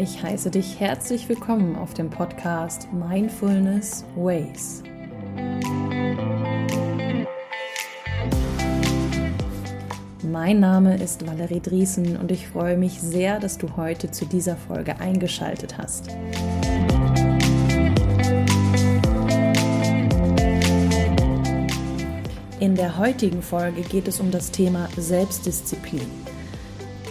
Ich heiße dich herzlich willkommen auf dem Podcast Mindfulness Ways. Mein Name ist Valerie Driesen und ich freue mich sehr, dass du heute zu dieser Folge eingeschaltet hast. In der heutigen Folge geht es um das Thema Selbstdisziplin.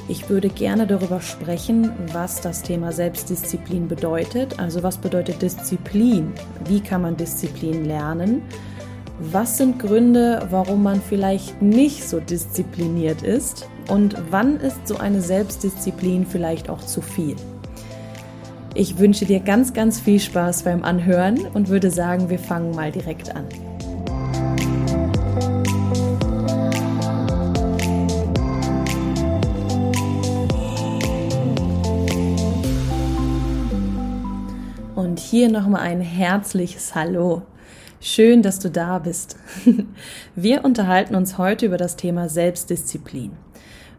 Ich würde gerne darüber sprechen, was das Thema Selbstdisziplin bedeutet. Also was bedeutet Disziplin? Wie kann man Disziplin lernen? Was sind Gründe, warum man vielleicht nicht so diszipliniert ist? Und wann ist so eine Selbstdisziplin vielleicht auch zu viel? Ich wünsche dir ganz, ganz viel Spaß beim Anhören und würde sagen, wir fangen mal direkt an. Hier nochmal ein herzliches Hallo. Schön, dass du da bist. Wir unterhalten uns heute über das Thema Selbstdisziplin.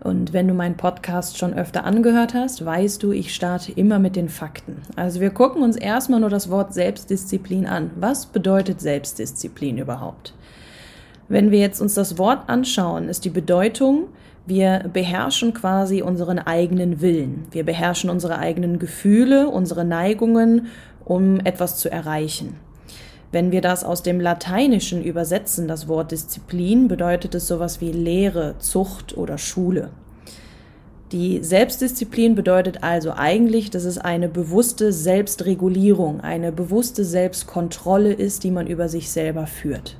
Und wenn du meinen Podcast schon öfter angehört hast, weißt du, ich starte immer mit den Fakten. Also wir gucken uns erstmal nur das Wort Selbstdisziplin an. Was bedeutet Selbstdisziplin überhaupt? Wenn wir jetzt uns das Wort anschauen, ist die Bedeutung, wir beherrschen quasi unseren eigenen Willen. Wir beherrschen unsere eigenen Gefühle, unsere Neigungen um etwas zu erreichen. Wenn wir das aus dem Lateinischen übersetzen, das Wort Disziplin, bedeutet es sowas wie Lehre, Zucht oder Schule. Die Selbstdisziplin bedeutet also eigentlich, dass es eine bewusste Selbstregulierung, eine bewusste Selbstkontrolle ist, die man über sich selber führt.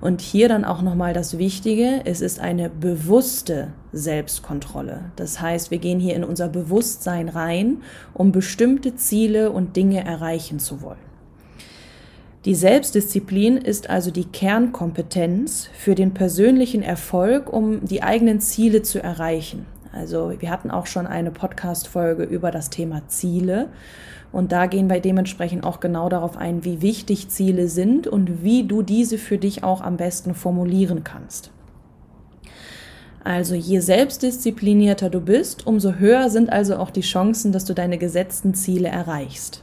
Und hier dann auch nochmal das Wichtige, es ist eine bewusste Selbstkontrolle. Das heißt, wir gehen hier in unser Bewusstsein rein, um bestimmte Ziele und Dinge erreichen zu wollen. Die Selbstdisziplin ist also die Kernkompetenz für den persönlichen Erfolg, um die eigenen Ziele zu erreichen. Also wir hatten auch schon eine Podcast-Folge über das Thema Ziele. Und da gehen wir dementsprechend auch genau darauf ein, wie wichtig Ziele sind und wie du diese für dich auch am besten formulieren kannst. Also je selbstdisziplinierter du bist, umso höher sind also auch die Chancen, dass du deine gesetzten Ziele erreichst.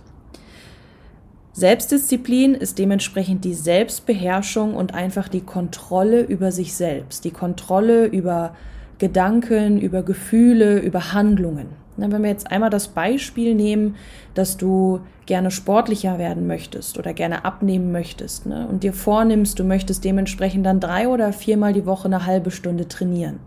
Selbstdisziplin ist dementsprechend die Selbstbeherrschung und einfach die Kontrolle über sich selbst, die Kontrolle über Gedanken, über Gefühle, über Handlungen. Wenn wir jetzt einmal das Beispiel nehmen, dass du gerne sportlicher werden möchtest oder gerne abnehmen möchtest ne, und dir vornimmst, du möchtest dementsprechend dann drei oder viermal die Woche eine halbe Stunde trainieren,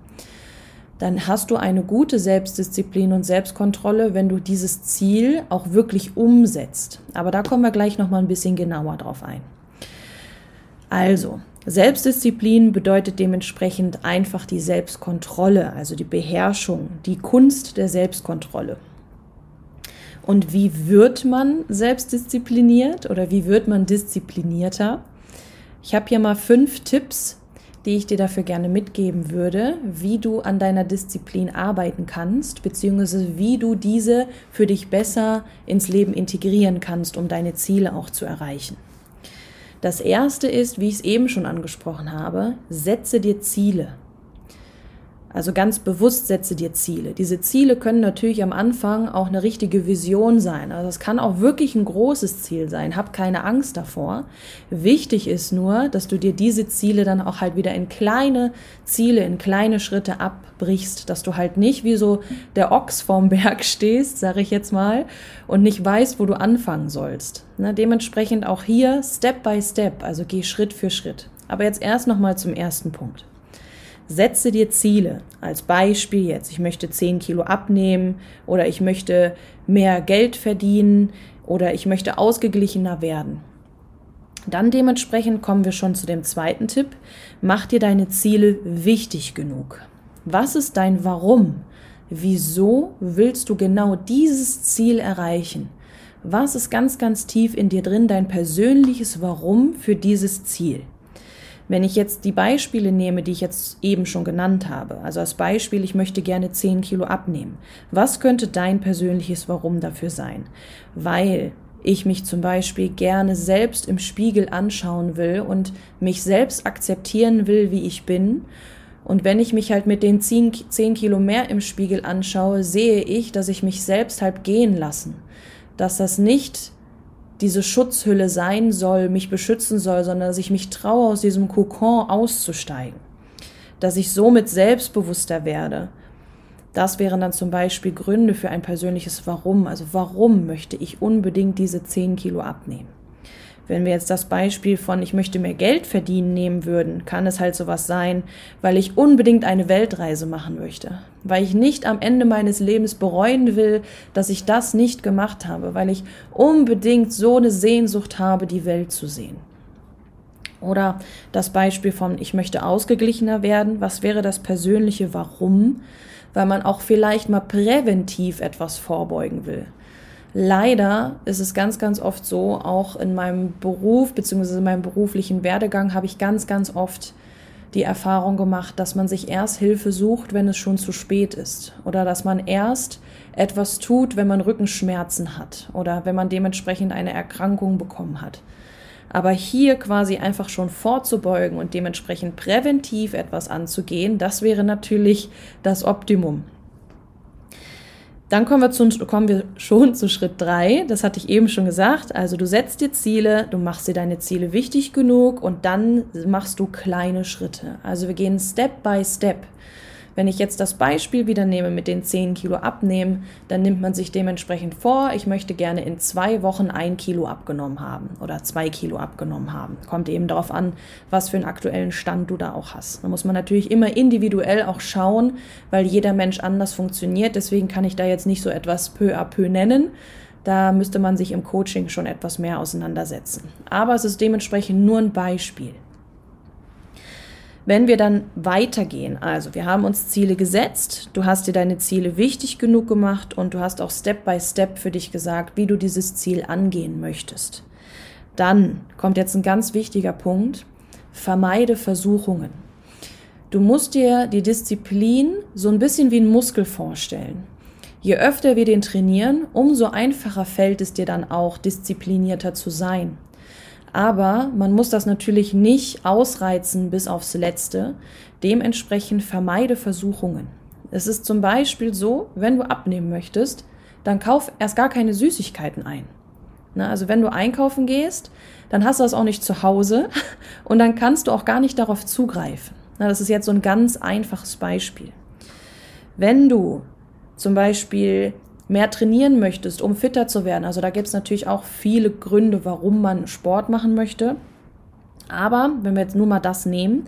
dann hast du eine gute Selbstdisziplin und Selbstkontrolle, wenn du dieses Ziel auch wirklich umsetzt. Aber da kommen wir gleich noch mal ein bisschen genauer drauf ein. Also, Selbstdisziplin bedeutet dementsprechend einfach die Selbstkontrolle, also die Beherrschung, die Kunst der Selbstkontrolle. Und wie wird man selbstdiszipliniert oder wie wird man disziplinierter? Ich habe hier mal fünf Tipps, die ich dir dafür gerne mitgeben würde, wie du an deiner Disziplin arbeiten kannst, beziehungsweise wie du diese für dich besser ins Leben integrieren kannst, um deine Ziele auch zu erreichen. Das erste ist, wie ich es eben schon angesprochen habe, setze dir Ziele. Also ganz bewusst setze dir Ziele. Diese Ziele können natürlich am Anfang auch eine richtige Vision sein. Also es kann auch wirklich ein großes Ziel sein. Hab keine Angst davor. Wichtig ist nur, dass du dir diese Ziele dann auch halt wieder in kleine Ziele, in kleine Schritte abbrichst, dass du halt nicht wie so der Ochs vorm Berg stehst, sage ich jetzt mal, und nicht weißt, wo du anfangen sollst. Ne, dementsprechend auch hier Step by Step, also geh Schritt für Schritt. Aber jetzt erst nochmal zum ersten Punkt. Setze dir Ziele. Als Beispiel jetzt, ich möchte 10 Kilo abnehmen oder ich möchte mehr Geld verdienen oder ich möchte ausgeglichener werden. Dann dementsprechend kommen wir schon zu dem zweiten Tipp. Mach dir deine Ziele wichtig genug. Was ist dein Warum? Wieso willst du genau dieses Ziel erreichen? Was ist ganz, ganz tief in dir drin dein persönliches Warum für dieses Ziel? Wenn ich jetzt die Beispiele nehme, die ich jetzt eben schon genannt habe, also als Beispiel, ich möchte gerne 10 Kilo abnehmen, was könnte dein persönliches Warum dafür sein? Weil ich mich zum Beispiel gerne selbst im Spiegel anschauen will und mich selbst akzeptieren will, wie ich bin Und wenn ich mich halt mit den 10, 10 Kilo mehr im Spiegel anschaue, sehe ich, dass ich mich selbst halt gehen lassen. Dass das nicht diese Schutzhülle sein soll, mich beschützen soll, sondern dass ich mich traue, aus diesem Kokon auszusteigen. Dass ich somit selbstbewusster werde. Das wären dann zum Beispiel Gründe für ein persönliches Warum. Also warum möchte ich unbedingt diese 10 Kilo abnehmen? Wenn wir jetzt das Beispiel von ich möchte mehr Geld verdienen nehmen würden, kann es halt sowas sein, weil ich unbedingt eine Weltreise machen möchte, weil ich nicht am Ende meines Lebens bereuen will, dass ich das nicht gemacht habe, weil ich unbedingt so eine Sehnsucht habe, die Welt zu sehen. Oder das Beispiel von ich möchte ausgeglichener werden, was wäre das persönliche Warum? Weil man auch vielleicht mal präventiv etwas vorbeugen will. Leider ist es ganz, ganz oft so, auch in meinem Beruf bzw. in meinem beruflichen Werdegang habe ich ganz, ganz oft die Erfahrung gemacht, dass man sich erst Hilfe sucht, wenn es schon zu spät ist. Oder dass man erst etwas tut, wenn man Rückenschmerzen hat oder wenn man dementsprechend eine Erkrankung bekommen hat. Aber hier quasi einfach schon vorzubeugen und dementsprechend präventiv etwas anzugehen, das wäre natürlich das Optimum. Dann kommen wir, zu, kommen wir schon zu Schritt drei. Das hatte ich eben schon gesagt. Also du setzt dir Ziele, du machst dir deine Ziele wichtig genug und dann machst du kleine Schritte. Also wir gehen Step by Step. Wenn ich jetzt das Beispiel wieder nehme mit den 10 Kilo abnehmen, dann nimmt man sich dementsprechend vor, ich möchte gerne in zwei Wochen ein Kilo abgenommen haben oder zwei Kilo abgenommen haben. Kommt eben darauf an, was für einen aktuellen Stand du da auch hast. Da muss man natürlich immer individuell auch schauen, weil jeder Mensch anders funktioniert. Deswegen kann ich da jetzt nicht so etwas peu à peu nennen. Da müsste man sich im Coaching schon etwas mehr auseinandersetzen. Aber es ist dementsprechend nur ein Beispiel. Wenn wir dann weitergehen, also wir haben uns Ziele gesetzt, du hast dir deine Ziele wichtig genug gemacht und du hast auch Step by Step für dich gesagt, wie du dieses Ziel angehen möchtest. Dann kommt jetzt ein ganz wichtiger Punkt, vermeide Versuchungen. Du musst dir die Disziplin so ein bisschen wie ein Muskel vorstellen. Je öfter wir den trainieren, umso einfacher fällt es dir dann auch, disziplinierter zu sein. Aber man muss das natürlich nicht ausreizen bis aufs Letzte. Dementsprechend vermeide Versuchungen. Es ist zum Beispiel so, wenn du abnehmen möchtest, dann kauf erst gar keine Süßigkeiten ein. Na, also wenn du einkaufen gehst, dann hast du das auch nicht zu Hause und dann kannst du auch gar nicht darauf zugreifen. Na, das ist jetzt so ein ganz einfaches Beispiel. Wenn du zum Beispiel mehr trainieren möchtest, um fitter zu werden, also da gibt es natürlich auch viele Gründe, warum man Sport machen möchte. Aber wenn wir jetzt nur mal das nehmen,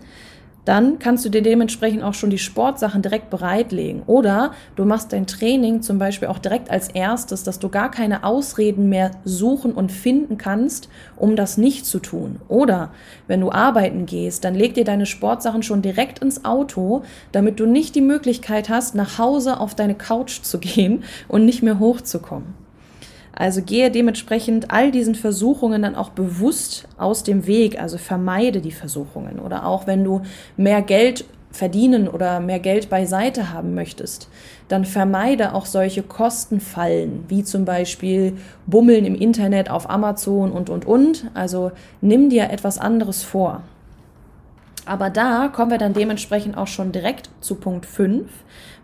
dann kannst du dir dementsprechend auch schon die Sportsachen direkt bereitlegen. Oder du machst dein Training zum Beispiel auch direkt als erstes, dass du gar keine Ausreden mehr suchen und finden kannst, um das nicht zu tun. Oder wenn du arbeiten gehst, dann leg dir deine Sportsachen schon direkt ins Auto, damit du nicht die Möglichkeit hast, nach Hause auf deine Couch zu gehen und nicht mehr hochzukommen. Also gehe dementsprechend all diesen Versuchungen dann auch bewusst aus dem Weg, also vermeide die Versuchungen. Oder auch wenn du mehr Geld verdienen oder mehr Geld beiseite haben möchtest, dann vermeide auch solche Kostenfallen, wie zum Beispiel Bummeln im Internet auf Amazon und, und, und. Also nimm dir etwas anderes vor. Aber da kommen wir dann dementsprechend auch schon direkt zu Punkt 5.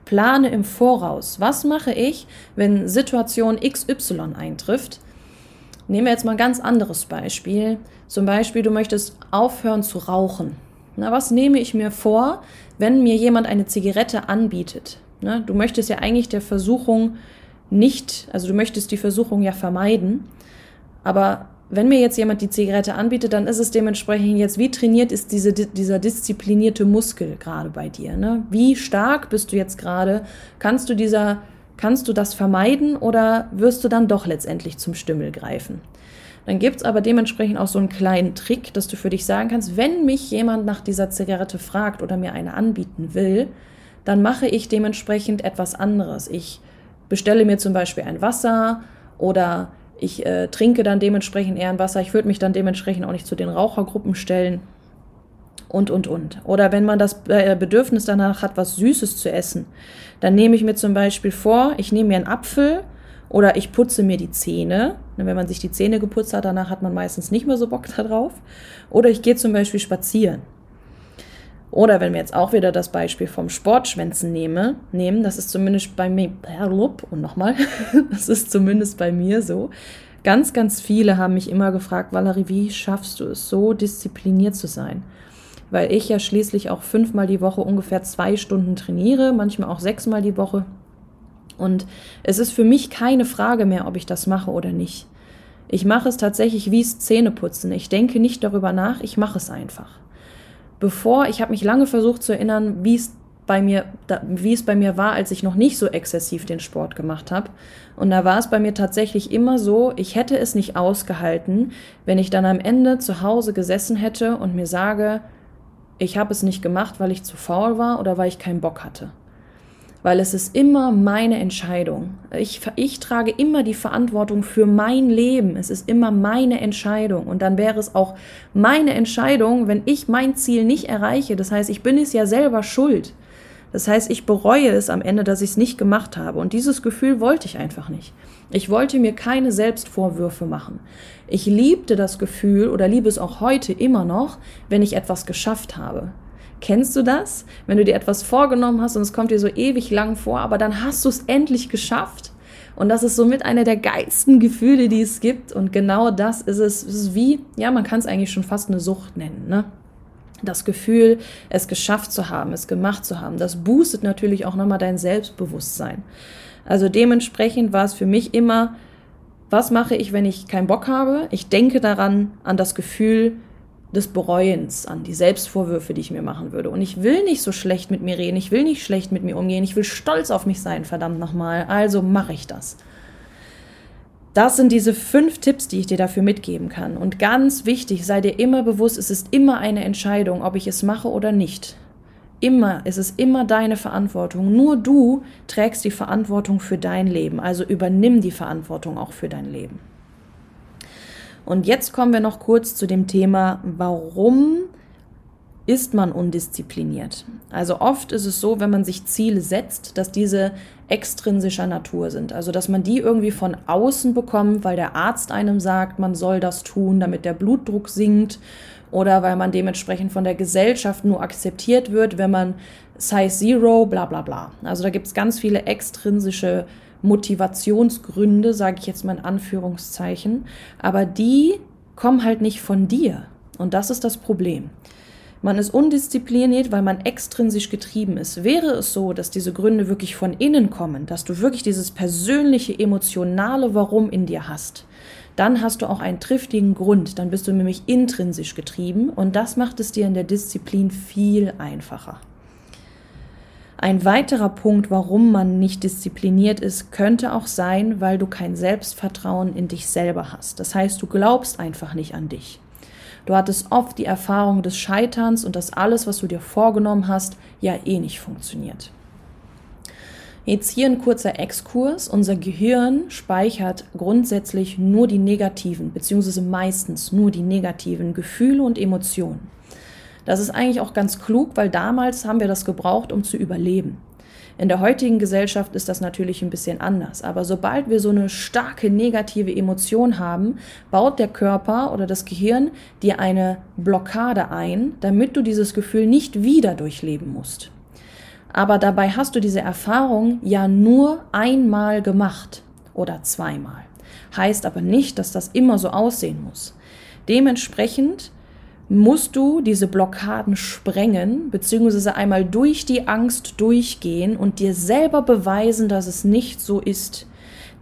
Plane im Voraus. Was mache ich, wenn Situation XY eintrifft? Nehmen wir jetzt mal ein ganz anderes Beispiel. Zum Beispiel, du möchtest aufhören zu rauchen. Na, was nehme ich mir vor, wenn mir jemand eine Zigarette anbietet? Na, du möchtest ja eigentlich der Versuchung nicht, also du möchtest die Versuchung ja vermeiden, aber wenn mir jetzt jemand die Zigarette anbietet, dann ist es dementsprechend jetzt, wie trainiert ist diese, dieser disziplinierte Muskel gerade bei dir? Ne? Wie stark bist du jetzt gerade? Kannst du dieser, kannst du das vermeiden oder wirst du dann doch letztendlich zum Stümmel greifen? Dann gibt es aber dementsprechend auch so einen kleinen Trick, dass du für dich sagen kannst, wenn mich jemand nach dieser Zigarette fragt oder mir eine anbieten will, dann mache ich dementsprechend etwas anderes. Ich bestelle mir zum Beispiel ein Wasser oder ich äh, trinke dann dementsprechend eher ein Wasser. Ich würde mich dann dementsprechend auch nicht zu den Rauchergruppen stellen. Und, und, und. Oder wenn man das äh, Bedürfnis danach hat, was Süßes zu essen, dann nehme ich mir zum Beispiel vor, ich nehme mir einen Apfel oder ich putze mir die Zähne. Wenn man sich die Zähne geputzt hat, danach hat man meistens nicht mehr so Bock darauf. Oder ich gehe zum Beispiel spazieren. Oder wenn wir jetzt auch wieder das Beispiel vom Sportschwänzen nehme, nehmen, das ist zumindest bei mir, und nochmal, das ist zumindest bei mir so. Ganz, ganz viele haben mich immer gefragt, Valerie, wie schaffst du es, so diszipliniert zu sein? Weil ich ja schließlich auch fünfmal die Woche ungefähr zwei Stunden trainiere, manchmal auch sechsmal die Woche. Und es ist für mich keine Frage mehr, ob ich das mache oder nicht. Ich mache es tatsächlich wie es Zähneputzen. Ich denke nicht darüber nach, ich mache es einfach bevor, ich habe mich lange versucht zu erinnern, wie es bei mir, da, wie es bei mir war, als ich noch nicht so exzessiv den Sport gemacht habe. Und da war es bei mir tatsächlich immer so, ich hätte es nicht ausgehalten, wenn ich dann am Ende zu Hause gesessen hätte und mir sage, ich habe es nicht gemacht, weil ich zu faul war oder weil ich keinen Bock hatte weil es ist immer meine Entscheidung. Ich, ich trage immer die Verantwortung für mein Leben. Es ist immer meine Entscheidung. Und dann wäre es auch meine Entscheidung, wenn ich mein Ziel nicht erreiche. Das heißt, ich bin es ja selber schuld. Das heißt, ich bereue es am Ende, dass ich es nicht gemacht habe. Und dieses Gefühl wollte ich einfach nicht. Ich wollte mir keine Selbstvorwürfe machen. Ich liebte das Gefühl oder liebe es auch heute immer noch, wenn ich etwas geschafft habe. Kennst du das? Wenn du dir etwas vorgenommen hast und es kommt dir so ewig lang vor, aber dann hast du es endlich geschafft. Und das ist somit einer der geilsten Gefühle, die es gibt. Und genau das ist es. Es ist wie, ja, man kann es eigentlich schon fast eine Sucht nennen, ne? Das Gefühl, es geschafft zu haben, es gemacht zu haben, das boostet natürlich auch nochmal dein Selbstbewusstsein. Also dementsprechend war es für mich immer, was mache ich, wenn ich keinen Bock habe? Ich denke daran, an das Gefühl, des Bereuens an, die Selbstvorwürfe, die ich mir machen würde. Und ich will nicht so schlecht mit mir reden, ich will nicht schlecht mit mir umgehen, ich will stolz auf mich sein, verdammt nochmal. Also mache ich das. Das sind diese fünf Tipps, die ich dir dafür mitgeben kann. Und ganz wichtig, sei dir immer bewusst, es ist immer eine Entscheidung, ob ich es mache oder nicht. Immer, es ist immer deine Verantwortung. Nur du trägst die Verantwortung für dein Leben. Also übernimm die Verantwortung auch für dein Leben. Und jetzt kommen wir noch kurz zu dem Thema, warum ist man undiszipliniert? Also oft ist es so, wenn man sich Ziele setzt, dass diese extrinsischer Natur sind. Also dass man die irgendwie von außen bekommt, weil der Arzt einem sagt, man soll das tun, damit der Blutdruck sinkt oder weil man dementsprechend von der Gesellschaft nur akzeptiert wird, wenn man Size Zero, bla bla bla. Also da gibt es ganz viele extrinsische Motivationsgründe, sage ich jetzt mal in Anführungszeichen, aber die kommen halt nicht von dir. Und das ist das Problem. Man ist undiszipliniert, weil man extrinsisch getrieben ist. Wäre es so, dass diese Gründe wirklich von innen kommen, dass du wirklich dieses persönliche, emotionale Warum in dir hast, dann hast du auch einen triftigen Grund. Dann bist du nämlich intrinsisch getrieben und das macht es dir in der Disziplin viel einfacher. Ein weiterer Punkt, warum man nicht diszipliniert ist, könnte auch sein, weil du kein Selbstvertrauen in dich selber hast. Das heißt, du glaubst einfach nicht an dich. Du hattest oft die Erfahrung des Scheiterns und dass alles, was du dir vorgenommen hast, ja eh nicht funktioniert. Jetzt hier ein kurzer Exkurs. Unser Gehirn speichert grundsätzlich nur die negativen, beziehungsweise meistens nur die negativen Gefühle und Emotionen. Das ist eigentlich auch ganz klug, weil damals haben wir das gebraucht, um zu überleben. In der heutigen Gesellschaft ist das natürlich ein bisschen anders. Aber sobald wir so eine starke negative Emotion haben, baut der Körper oder das Gehirn dir eine Blockade ein, damit du dieses Gefühl nicht wieder durchleben musst. Aber dabei hast du diese Erfahrung ja nur einmal gemacht oder zweimal. Heißt aber nicht, dass das immer so aussehen muss. Dementsprechend musst du diese Blockaden sprengen, beziehungsweise einmal durch die Angst durchgehen und dir selber beweisen, dass es nicht so ist.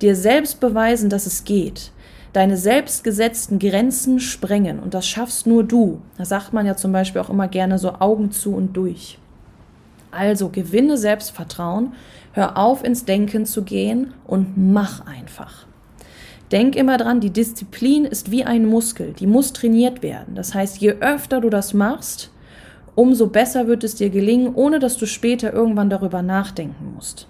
Dir selbst beweisen, dass es geht. Deine selbstgesetzten Grenzen sprengen. Und das schaffst nur du. Da sagt man ja zum Beispiel auch immer gerne so Augen zu und durch. Also gewinne Selbstvertrauen, hör auf ins Denken zu gehen und mach einfach. Denk immer dran, die Disziplin ist wie ein Muskel, die muss trainiert werden. Das heißt, je öfter du das machst, umso besser wird es dir gelingen, ohne dass du später irgendwann darüber nachdenken musst.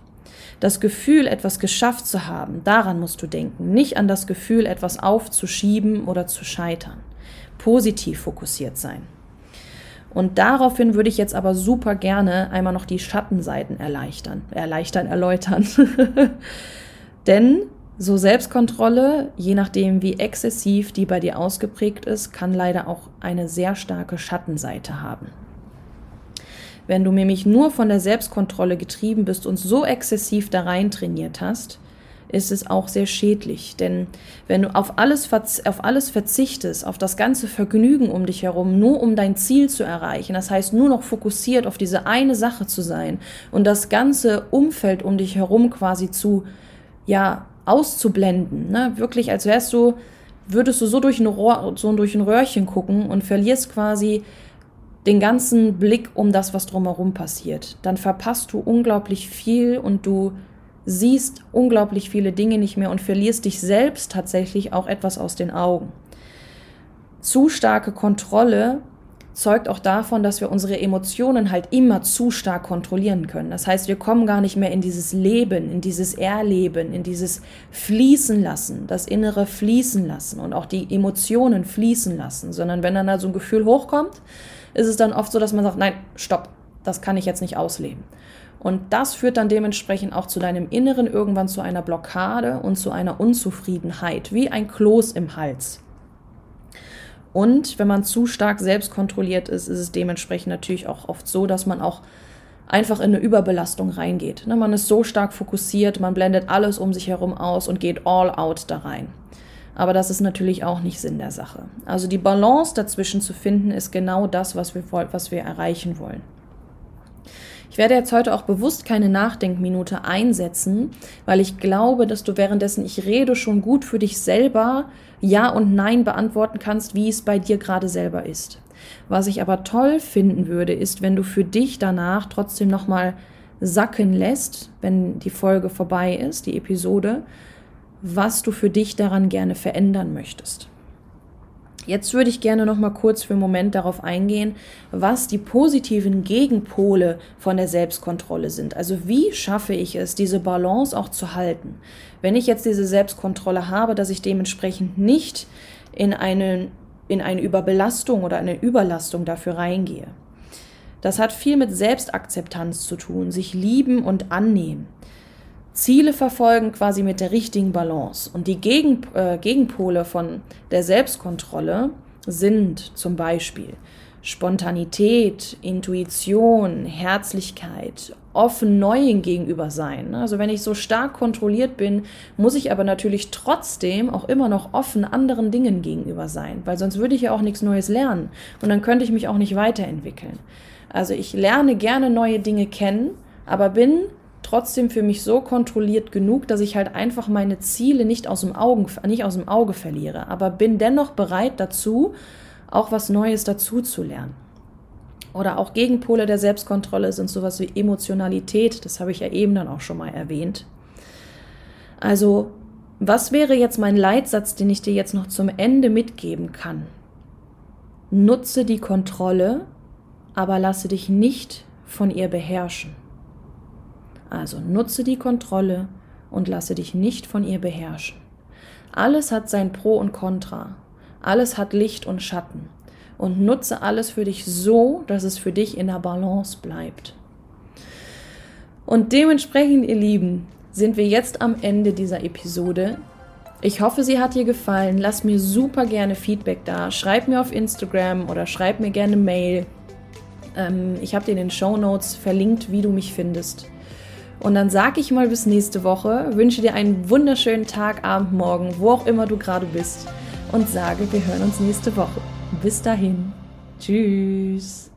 Das Gefühl, etwas geschafft zu haben, daran musst du denken, nicht an das Gefühl, etwas aufzuschieben oder zu scheitern. Positiv fokussiert sein. Und daraufhin würde ich jetzt aber super gerne einmal noch die Schattenseiten erleichtern, erleichtern, erläutern. Denn so Selbstkontrolle, je nachdem wie exzessiv die bei dir ausgeprägt ist, kann leider auch eine sehr starke Schattenseite haben. Wenn du nämlich nur von der Selbstkontrolle getrieben bist und so exzessiv da rein trainiert hast, ist es auch sehr schädlich. Denn wenn du auf alles, auf alles verzichtest, auf das ganze Vergnügen um dich herum, nur um dein Ziel zu erreichen, das heißt nur noch fokussiert auf diese eine Sache zu sein und das ganze Umfeld um dich herum quasi zu, ja, auszublenden, ne? wirklich als wärst du, würdest du so durch ein, Rohr, so durch ein Röhrchen gucken und verlierst quasi den ganzen Blick um das, was drumherum passiert. Dann verpasst du unglaublich viel und du siehst unglaublich viele Dinge nicht mehr und verlierst dich selbst tatsächlich auch etwas aus den Augen. Zu starke Kontrolle zeugt auch davon, dass wir unsere Emotionen halt immer zu stark kontrollieren können. Das heißt, wir kommen gar nicht mehr in dieses Leben, in dieses Erleben, in dieses Fließen lassen, das innere Fließen lassen und auch die Emotionen fließen lassen, sondern wenn dann da so ein Gefühl hochkommt, ist es dann oft so, dass man sagt, nein, stopp, das kann ich jetzt nicht ausleben. Und das führt dann dementsprechend auch zu deinem Inneren irgendwann zu einer Blockade und zu einer Unzufriedenheit, wie ein Kloß im Hals. Und wenn man zu stark selbst kontrolliert ist, ist es dementsprechend natürlich auch oft so, dass man auch einfach in eine Überbelastung reingeht. Ne, man ist so stark fokussiert, man blendet alles um sich herum aus und geht all out da rein. Aber das ist natürlich auch nicht Sinn der Sache. Also die Balance dazwischen zu finden, ist genau das, was wir, was wir erreichen wollen. Ich werde jetzt heute auch bewusst keine Nachdenkminute einsetzen, weil ich glaube, dass du währenddessen ich rede schon gut für dich selber Ja und Nein beantworten kannst, wie es bei dir gerade selber ist. Was ich aber toll finden würde, ist, wenn du für dich danach trotzdem nochmal sacken lässt, wenn die Folge vorbei ist, die Episode, was du für dich daran gerne verändern möchtest. Jetzt würde ich gerne noch mal kurz für einen Moment darauf eingehen, was die positiven Gegenpole von der Selbstkontrolle sind. Also wie schaffe ich es, diese Balance auch zu halten? Wenn ich jetzt diese Selbstkontrolle habe, dass ich dementsprechend nicht in eine, in eine Überbelastung oder eine Überlastung dafür reingehe. Das hat viel mit Selbstakzeptanz zu tun, sich lieben und annehmen. Ziele verfolgen quasi mit der richtigen Balance. Und die Gegen, äh, Gegenpole von der Selbstkontrolle sind zum Beispiel Spontanität, Intuition, Herzlichkeit, offen Neuen gegenüber sein. Also wenn ich so stark kontrolliert bin, muss ich aber natürlich trotzdem auch immer noch offen anderen Dingen gegenüber sein, weil sonst würde ich ja auch nichts Neues lernen und dann könnte ich mich auch nicht weiterentwickeln. Also ich lerne gerne neue Dinge kennen, aber bin trotzdem für mich so kontrolliert genug, dass ich halt einfach meine Ziele nicht aus dem, Augen, nicht aus dem Auge verliere, aber bin dennoch bereit dazu, auch was Neues dazu zu lernen. Oder auch Gegenpole der Selbstkontrolle sind sowas wie Emotionalität, das habe ich ja eben dann auch schon mal erwähnt. Also, was wäre jetzt mein Leitsatz, den ich dir jetzt noch zum Ende mitgeben kann? Nutze die Kontrolle, aber lasse dich nicht von ihr beherrschen. Also nutze die Kontrolle und lasse dich nicht von ihr beherrschen. Alles hat sein Pro und Contra. Alles hat Licht und Schatten. Und nutze alles für dich so, dass es für dich in der Balance bleibt. Und dementsprechend, ihr Lieben, sind wir jetzt am Ende dieser Episode. Ich hoffe, sie hat dir gefallen. Lass mir super gerne Feedback da. Schreib mir auf Instagram oder schreib mir gerne Mail. Ähm, ich habe dir in den Show Notes verlinkt, wie du mich findest. Und dann sage ich mal bis nächste Woche, wünsche dir einen wunderschönen Tag, Abend, Morgen, wo auch immer du gerade bist und sage, wir hören uns nächste Woche. Bis dahin. Tschüss.